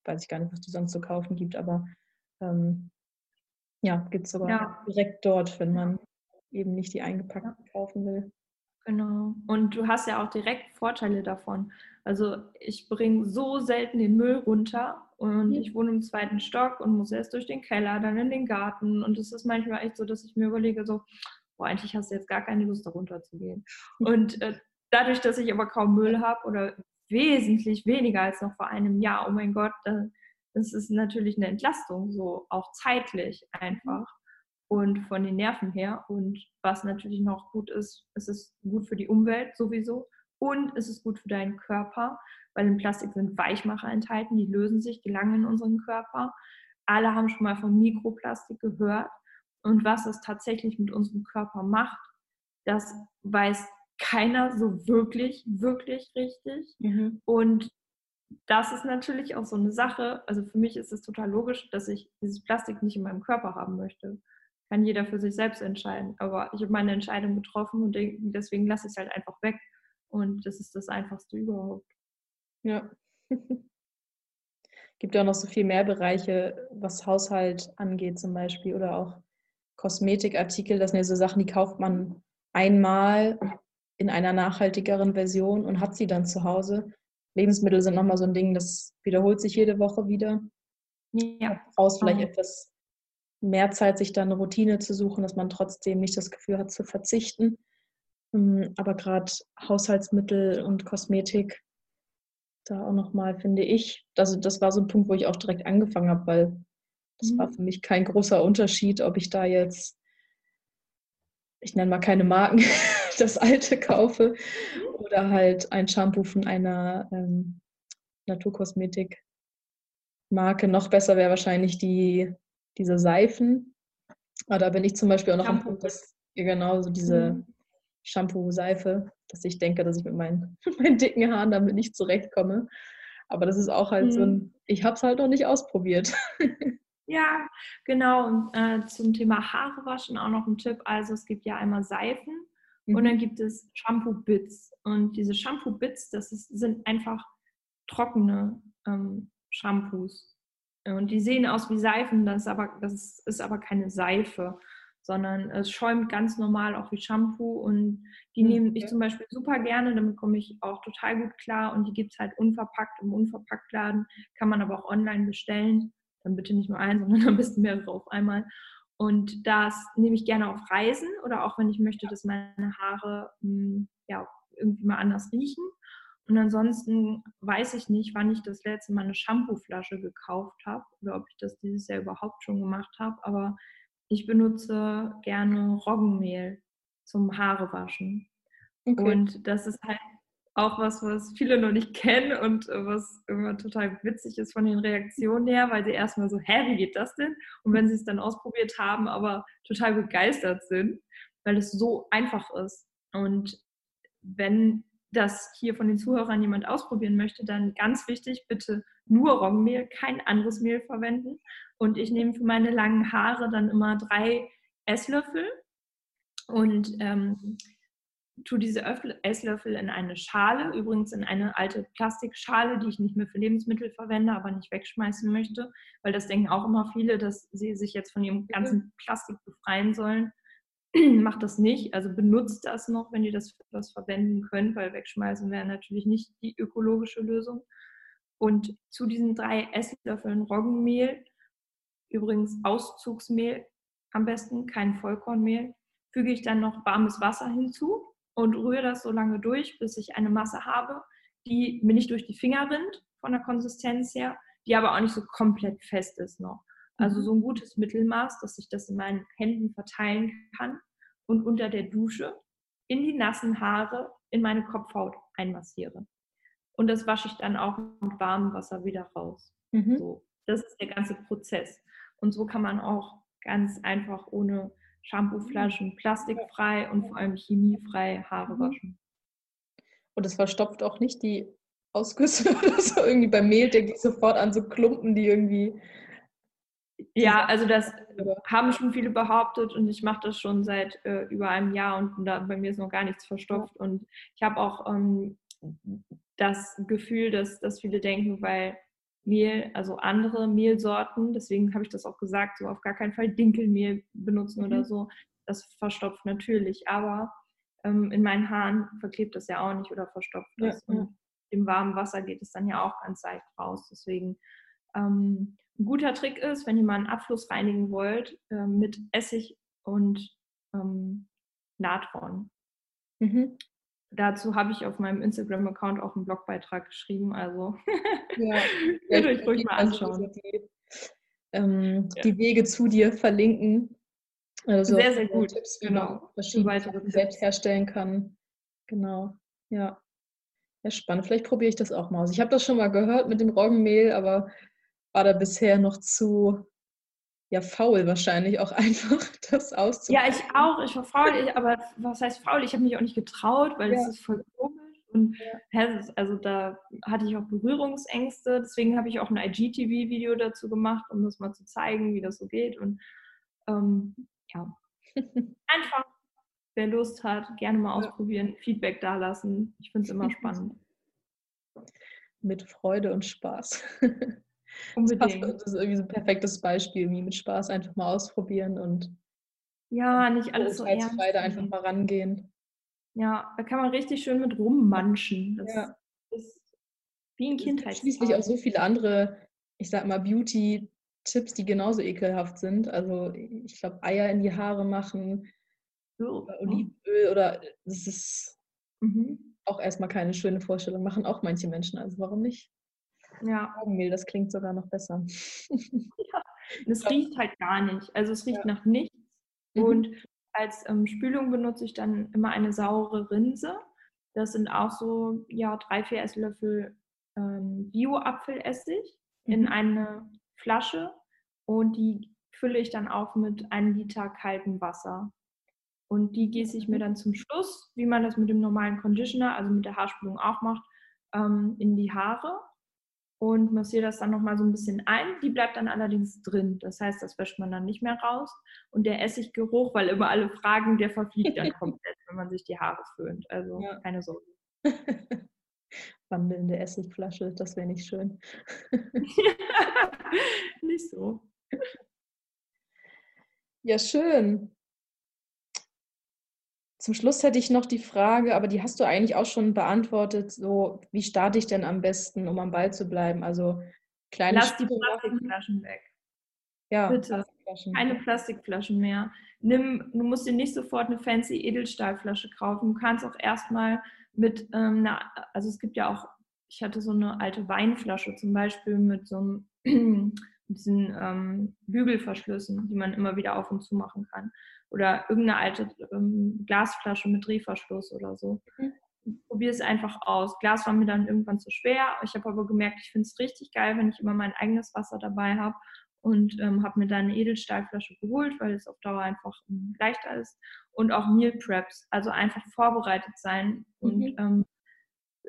weiß ich gar nicht, was die sonst zu kaufen gibt, aber ähm, ja, gibt es sogar ja. direkt dort, wenn man eben nicht die eingepackten kaufen will. Genau. Und du hast ja auch direkt Vorteile davon. Also ich bringe so selten den Müll runter und mhm. ich wohne im zweiten Stock und muss erst durch den Keller, dann in den Garten. Und es ist manchmal echt so, dass ich mir überlege, so, boah, eigentlich hast du jetzt gar keine Lust, da runter zu gehen. Und äh, dadurch, dass ich aber kaum Müll habe oder wesentlich weniger als noch vor einem Jahr, oh mein Gott, da, das ist natürlich eine Entlastung, so auch zeitlich einfach und von den Nerven her. Und was natürlich noch gut ist, es ist gut für die Umwelt sowieso und es ist gut für deinen Körper, weil im Plastik sind Weichmacher enthalten, die lösen sich, gelangen in unseren Körper. Alle haben schon mal von Mikroplastik gehört. Und was es tatsächlich mit unserem Körper macht, das weiß keiner so wirklich, wirklich richtig. Mhm. Und das ist natürlich auch so eine Sache. Also für mich ist es total logisch, dass ich dieses Plastik nicht in meinem Körper haben möchte. Kann jeder für sich selbst entscheiden. Aber ich habe meine Entscheidung getroffen und deswegen lasse ich es halt einfach weg. Und das ist das Einfachste überhaupt. Ja. Gibt ja auch noch so viel mehr Bereiche, was Haushalt angeht zum Beispiel oder auch Kosmetikartikel. Das sind ja so Sachen, die kauft man einmal in einer nachhaltigeren Version und hat sie dann zu Hause. Lebensmittel sind nochmal so ein Ding, das wiederholt sich jede Woche wieder. Ja. Brauchst vielleicht oh. etwas mehr Zeit, sich da eine Routine zu suchen, dass man trotzdem nicht das Gefühl hat zu verzichten. Hm, aber gerade Haushaltsmittel und Kosmetik, da auch nochmal, finde ich, also das war so ein Punkt, wo ich auch direkt angefangen habe, weil das mhm. war für mich kein großer Unterschied, ob ich da jetzt, ich nenne mal keine Marken, das alte kaufe oder halt ein Shampoo von einer ähm, Naturkosmetik-Marke. Noch besser wäre wahrscheinlich die, diese Seifen. Aber da bin ich zum Beispiel auch noch am Punkt, dass genau so diese mhm. Shampoo-Seife, dass ich denke, dass ich mit meinen, meinen dicken Haaren damit nicht zurechtkomme. Aber das ist auch halt mhm. so ein, ich habe es halt noch nicht ausprobiert. Ja, genau. Und äh, zum Thema Haare waschen auch noch ein Tipp. Also es gibt ja einmal Seifen mhm. und dann gibt es Shampoo-Bits. Und diese Shampoo-Bits, das ist, sind einfach trockene ähm, Shampoos. Und die sehen aus wie Seifen, das ist aber, das ist aber keine Seife sondern es schäumt ganz normal auch wie Shampoo und die okay. nehme ich zum Beispiel super gerne, damit komme ich auch total gut klar und die gibt es halt unverpackt im Unverpacktladen, kann man aber auch online bestellen, dann bitte nicht nur ein, sondern am besten mehrere auf einmal. Und das nehme ich gerne auf Reisen oder auch wenn ich möchte, dass meine Haare hm, ja, irgendwie mal anders riechen. Und ansonsten weiß ich nicht, wann ich das letzte Mal eine Shampooflasche gekauft habe oder ob ich das dieses Jahr überhaupt schon gemacht habe. Aber ich benutze gerne Roggenmehl zum Haarewaschen. Okay. Und das ist halt auch was, was viele noch nicht kennen und was immer total witzig ist von den Reaktionen her, weil sie erstmal so, hä, wie geht das denn? Und wenn sie es dann ausprobiert haben, aber total begeistert sind, weil es so einfach ist. Und wenn das hier von den Zuhörern jemand ausprobieren möchte, dann ganz wichtig, bitte nur Roggenmehl, kein anderes Mehl verwenden. Und ich nehme für meine langen Haare dann immer drei Esslöffel und ähm, tue diese Esslöffel in eine Schale, übrigens in eine alte Plastikschale, die ich nicht mehr für Lebensmittel verwende, aber nicht wegschmeißen möchte, weil das denken auch immer viele, dass sie sich jetzt von ihrem ganzen Plastik befreien sollen. Macht das nicht, also benutzt das noch, wenn ihr das für etwas verwenden könnt, weil wegschmeißen wäre natürlich nicht die ökologische Lösung. Und zu diesen drei Esslöffeln Roggenmehl, übrigens Auszugsmehl am besten, kein Vollkornmehl, füge ich dann noch warmes Wasser hinzu und rühre das so lange durch, bis ich eine Masse habe, die mir nicht durch die Finger rinnt von der Konsistenz her, die aber auch nicht so komplett fest ist noch. Also Mhm. so ein gutes Mittelmaß, dass ich das in meinen Händen verteilen kann und unter der Dusche in die nassen Haare in meine Kopfhaut einmassiere. Und das wasche ich dann auch mit warmem Wasser wieder raus. Mhm. So, das ist der ganze Prozess. Und so kann man auch ganz einfach ohne Shampooflaschen, plastikfrei und vor allem chemiefrei Haare Mhm. waschen. Und es verstopft auch nicht die Ausgüsse oder so. Irgendwie beim Mehl denke ich sofort an so Klumpen, die irgendwie. Ja, also das haben schon viele behauptet und ich mache das schon seit äh, über einem Jahr und da, bei mir ist noch gar nichts verstopft. Und ich habe auch ähm, das Gefühl, dass, dass viele denken, weil Mehl, also andere Mehlsorten, deswegen habe ich das auch gesagt, so auf gar keinen Fall Dinkelmehl benutzen Mhm. oder so. Das verstopft natürlich, aber ähm, in meinen Haaren verklebt das ja auch nicht oder verstopft Ja, das. ja. Und im warmen Wasser geht es dann ja auch ganz leicht raus. Deswegen ähm, ein guter Trick ist, wenn ihr mal einen Abfluss reinigen wollt, äh, mit Essig und ähm, Natron. Mhm. Dazu habe ich auf meinem Instagram-Account auch einen Blogbeitrag geschrieben. Also Ja. könnt euch ruhig mal anschauen. Die, ähm, Ja. die Wege zu dir verlinken. Also Sehr, sehr viele gut. Tipps, wie Genau. man verschiedene Sachen selbst herstellen kann. Genau. Ja. Ja, spannend. Vielleicht probiere ich das auch mal aus. Ich habe das schon mal gehört mit dem Roggenmehl, aber war da bisher noch zu ja, faul wahrscheinlich auch einfach, das Ja, auszuprobieren. ich auch. Ich war faul, aber was heißt faul? Ich habe mich auch nicht getraut, weil es Ja. ist voll komisch. Und Ja. also da hatte ich auch Berührungsängste. Deswegen habe ich auch ein IGTV-Video dazu gemacht, um das mal zu zeigen, wie das so geht. Und ähm, ja, einfach, wer Lust hat, gerne mal Ja. ausprobieren, Feedback dalassen. Ich finde es immer spannend. Mit Freude und Spaß. Das, Unbedingt. das ist irgendwie so ein perfektes Beispiel, wie mit Spaß einfach mal ausprobieren und Ja, nicht alles so ernst. da einfach mal rangehen. Ja, da kann man richtig schön mit rummanschen. Das Ja. ist wie ein Es gibt Kindheitstraum. schließlich auch so viele andere, ich sag mal, Beauty-Tipps, die genauso ekelhaft sind. Also ich glaube, Eier in die Haare machen, So, oder ne? Olivenöl oder das ist Mhm. auch erstmal keine schöne Vorstellung. Machen auch manche Menschen, also warum nicht? Ja, Augenmehl, das klingt sogar noch besser. und es riecht halt gar nicht. Also es riecht Ja. nach nichts. Mhm. Und als ähm, Spülung benutze ich dann immer eine saure Rinse. Das sind auch so ja, drei, vier Esslöffel ähm, Bio-Apfelessig in Mhm. eine Flasche und die fülle ich dann auf mit einem Liter kaltem Wasser. Und die gieße ich mir Mhm. dann zum Schluss, wie man das mit dem normalen Conditioner, also mit der Haarspülung auch macht, ähm, in die Haare und massiere das dann nochmal so ein bisschen ein. Die bleibt dann allerdings drin. Das heißt, das wäscht man dann nicht mehr raus. Und der Essiggeruch, weil immer alle fragen, der verfliegt dann komplett, wenn man sich die Haare föhnt. Also Ja. keine Sorge. Wandelnde Essigflasche, das wäre nicht schön. nicht so. Ja, schön. Zum Schluss hätte ich noch die Frage, aber die hast du eigentlich auch schon beantwortet, so wie starte ich denn am besten, um am Ball zu bleiben? Also kleine Lass die. Plastikflaschen weg. Ja, bitte. Plastikflaschen. Keine Plastikflaschen mehr. Nimm, du musst dir nicht sofort eine fancy Edelstahlflasche kaufen. Du kannst auch erstmal mit, ähm, einer, also es gibt ja auch, ich hatte so eine alte Weinflasche zum Beispiel mit so einem, mit diesen ähm, Bügelverschlüssen, die man immer wieder auf und zu machen kann. Oder irgendeine alte ähm, Glasflasche mit Drehverschluss oder so. Probier es einfach aus. Glas war mir dann irgendwann zu schwer. Ich habe aber gemerkt, ich finde es richtig geil, wenn ich immer mein eigenes Wasser dabei habe und ähm, habe mir dann eine Edelstahlflasche geholt, weil es auf Dauer einfach ähm, leichter ist. Und auch Meal Preps, also einfach vorbereitet sein und Mhm. ähm,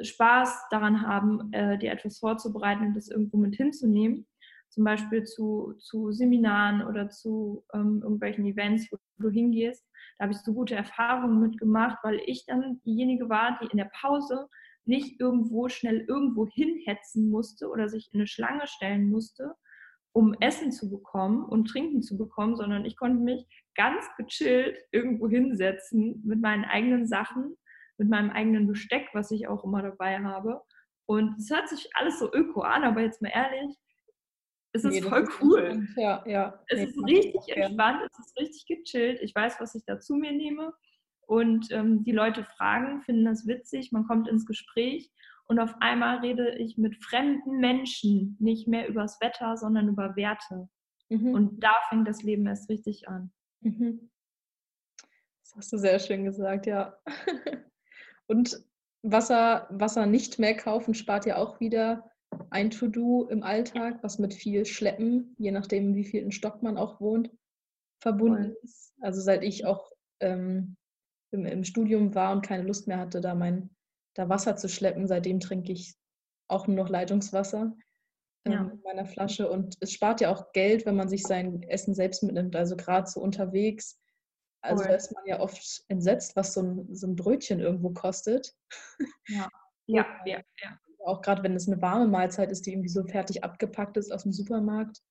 Spaß daran haben, äh, dir etwas vorzubereiten und das irgendwo mit hinzunehmen. Zum Beispiel zu, zu Seminaren oder zu ähm, irgendwelchen Events, wo du hingehst. Da habe ich so gute Erfahrungen mitgemacht, weil ich dann diejenige war, die in der Pause nicht irgendwo schnell irgendwo hinhetzen musste oder sich in eine Schlange stellen musste, um Essen zu bekommen und Trinken zu bekommen, sondern ich konnte mich ganz gechillt irgendwo hinsetzen mit meinen eigenen Sachen, mit meinem eigenen Besteck, was ich auch immer dabei habe. Und es hört sich alles so öko an, aber jetzt mal ehrlich, es ist Nee, voll ist cool. Ja, ja. Es Nee, ist richtig entspannt, es ist richtig gechillt. Ich weiß, was ich da zu mir nehme. Und ähm, die Leute fragen, finden das witzig, man kommt ins Gespräch. Und auf einmal rede ich mit fremden Menschen nicht mehr übers Wetter, sondern über Werte. Mhm. Und da fängt das Leben erst richtig an. Mhm. Das hast du sehr schön gesagt, ja. Und Wasser, Wasser nicht mehr kaufen spart ja auch wieder ein To-Do im Alltag, was mit viel Schleppen, je nachdem, wie viel in Stock man auch wohnt, verbunden Voll. ist. Also seit ich auch ähm, im, im, Studium war und keine Lust mehr hatte, da mein da Wasser zu schleppen, seitdem trinke ich auch nur noch Leitungswasser ähm, ja. in meiner Flasche. Und es spart ja auch Geld, wenn man sich sein Essen selbst mitnimmt. Also gerade so unterwegs. Also Voll. ist man ja oft entsetzt, was so ein, so ein Brötchen irgendwo kostet. Ja, ja, ja. ja. Auch gerade wenn es eine warme Mahlzeit ist, die irgendwie so fertig abgepackt ist aus dem Supermarkt,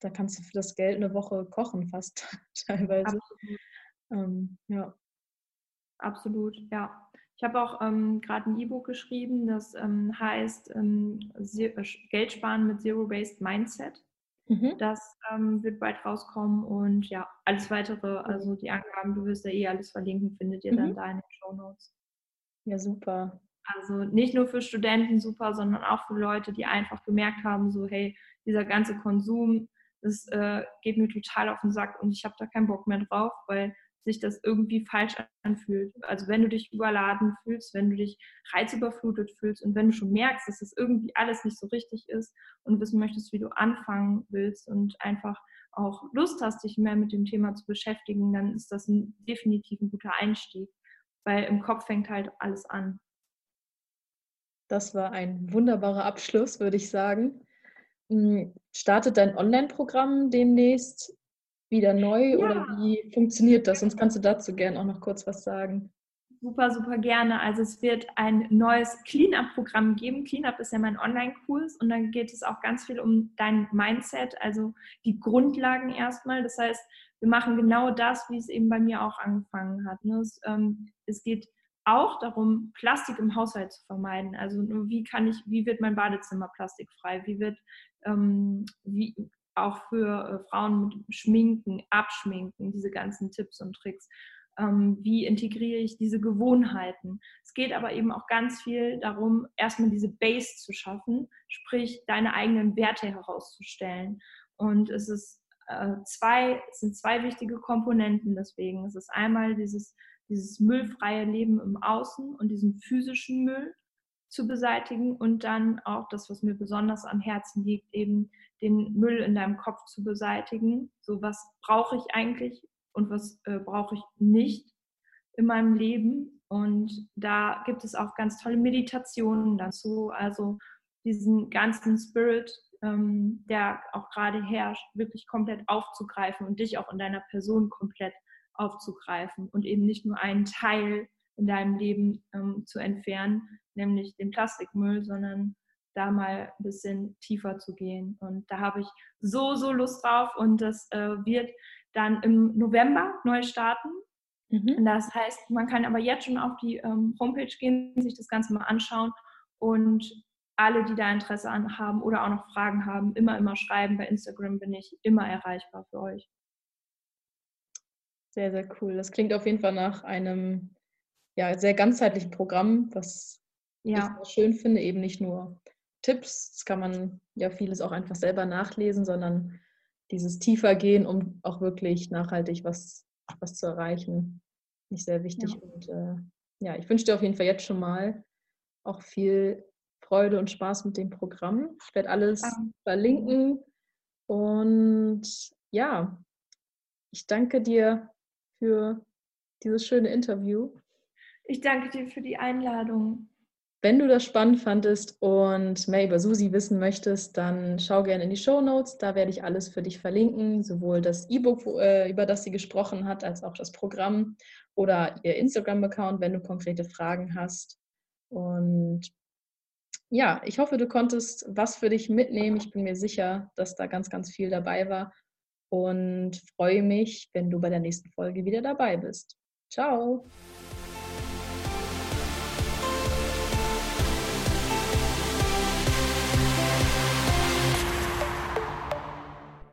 da kannst du für das Geld eine Woche kochen fast teilweise. Absolut. Ähm, ja. Absolut, ja. Ich habe auch ähm, gerade ein E-Book geschrieben, das ähm, heißt ähm, äh, Geld sparen mit Zero-Based Mindset. Mhm. Das ähm, wird bald rauskommen und ja, alles weitere, also die Angaben, du wirst ja eh alles verlinken, findet ihr mhm. dann da in den Show Notes. Ja, super. Also nicht nur für Studenten super, sondern auch für Leute, die einfach gemerkt haben, so hey, dieser ganze Konsum, das äh, geht mir total auf den Sack und ich habe da keinen Bock mehr drauf, weil sich das irgendwie falsch anfühlt. Also wenn du dich überladen fühlst, wenn du dich reizüberflutet fühlst und wenn du schon merkst, dass das irgendwie alles nicht so richtig ist und wissen möchtest, wie du anfangen willst und einfach auch Lust hast, dich mehr mit dem Thema zu beschäftigen, dann ist das ein, definitiv ein guter Einstieg, weil im Kopf fängt halt alles an. Das war ein wunderbarer Abschluss, würde ich sagen. Hm, startet dein Online-Programm demnächst wieder neu ja. oder wie funktioniert das? Sonst kannst du dazu gerne auch noch kurz was sagen. Super, super gerne. Also es wird ein neues Cleanup-Programm geben. Cleanup ist ja mein Online-Kurs und dann geht es auch ganz viel um dein Mindset, also die Grundlagen erstmal. Das heißt, wir machen genau das, wie es eben bei mir auch angefangen hat. Ne? Ähm, es geht auch darum, Plastik im Haushalt zu vermeiden. Also wie kann ich, wie wird mein Badezimmer plastikfrei? Wie wird ähm, wie, auch für äh, Frauen mit Schminken, Abschminken, diese ganzen Tipps und Tricks. Ähm, wie integriere ich diese Gewohnheiten? Es geht aber eben auch ganz viel darum, erstmal diese Base zu schaffen, sprich deine eigenen Werte herauszustellen. Und es ist äh, zwei, es sind zwei wichtige Komponenten deswegen. Es ist einmal dieses dieses müllfreie Leben im Außen und diesen physischen Müll zu beseitigen und dann auch das, was mir besonders am Herzen liegt, eben den Müll in deinem Kopf zu beseitigen. So was brauche ich eigentlich und was äh, brauche ich nicht in meinem Leben. Und da gibt es auch ganz tolle Meditationen dazu, also diesen ganzen Spirit, ähm, der auch gerade herrscht, wirklich komplett aufzugreifen und dich auch in deiner Person komplett aufzugreifen und eben nicht nur einen Teil in deinem Leben ähm, zu entfernen, nämlich den Plastikmüll, sondern da mal ein bisschen tiefer zu gehen. Und da habe ich so, so Lust drauf und das äh, wird dann im November neu starten. Mhm. Das heißt, man kann aber jetzt schon auf die ähm, Homepage gehen, sich das Ganze mal anschauen und alle, die da Interesse an haben oder auch noch Fragen haben, immer, immer schreiben. Bei Instagram bin ich immer erreichbar für euch. Sehr, sehr cool. Das klingt auf jeden Fall nach einem ja, sehr ganzheitlichen Programm, was ja. ich schön finde, eben nicht nur Tipps, das kann man ja vieles auch einfach selber nachlesen, sondern dieses tiefer gehen, um auch wirklich nachhaltig was, was zu erreichen, nicht sehr wichtig. Ja. Und äh, ja, ich wünsche dir auf jeden Fall jetzt schon mal auch viel Freude und Spaß mit dem Programm. Ich werde alles ja. verlinken. Und ja, ich danke dir für dieses schöne Interview. Ich danke dir für die Einladung. Wenn du das spannend fandest und mehr über Susi wissen möchtest, dann schau gerne in die Show Notes. Da werde ich alles für dich verlinken, sowohl das E-Book, äh, über das sie gesprochen hat, als auch das Programm oder ihr Instagram-Account, wenn du konkrete Fragen hast. Und ja, ich hoffe, du konntest was für dich mitnehmen. Ich bin mir sicher, dass da ganz, ganz viel dabei war und freue mich, wenn du bei der nächsten Folge wieder dabei bist. Ciao!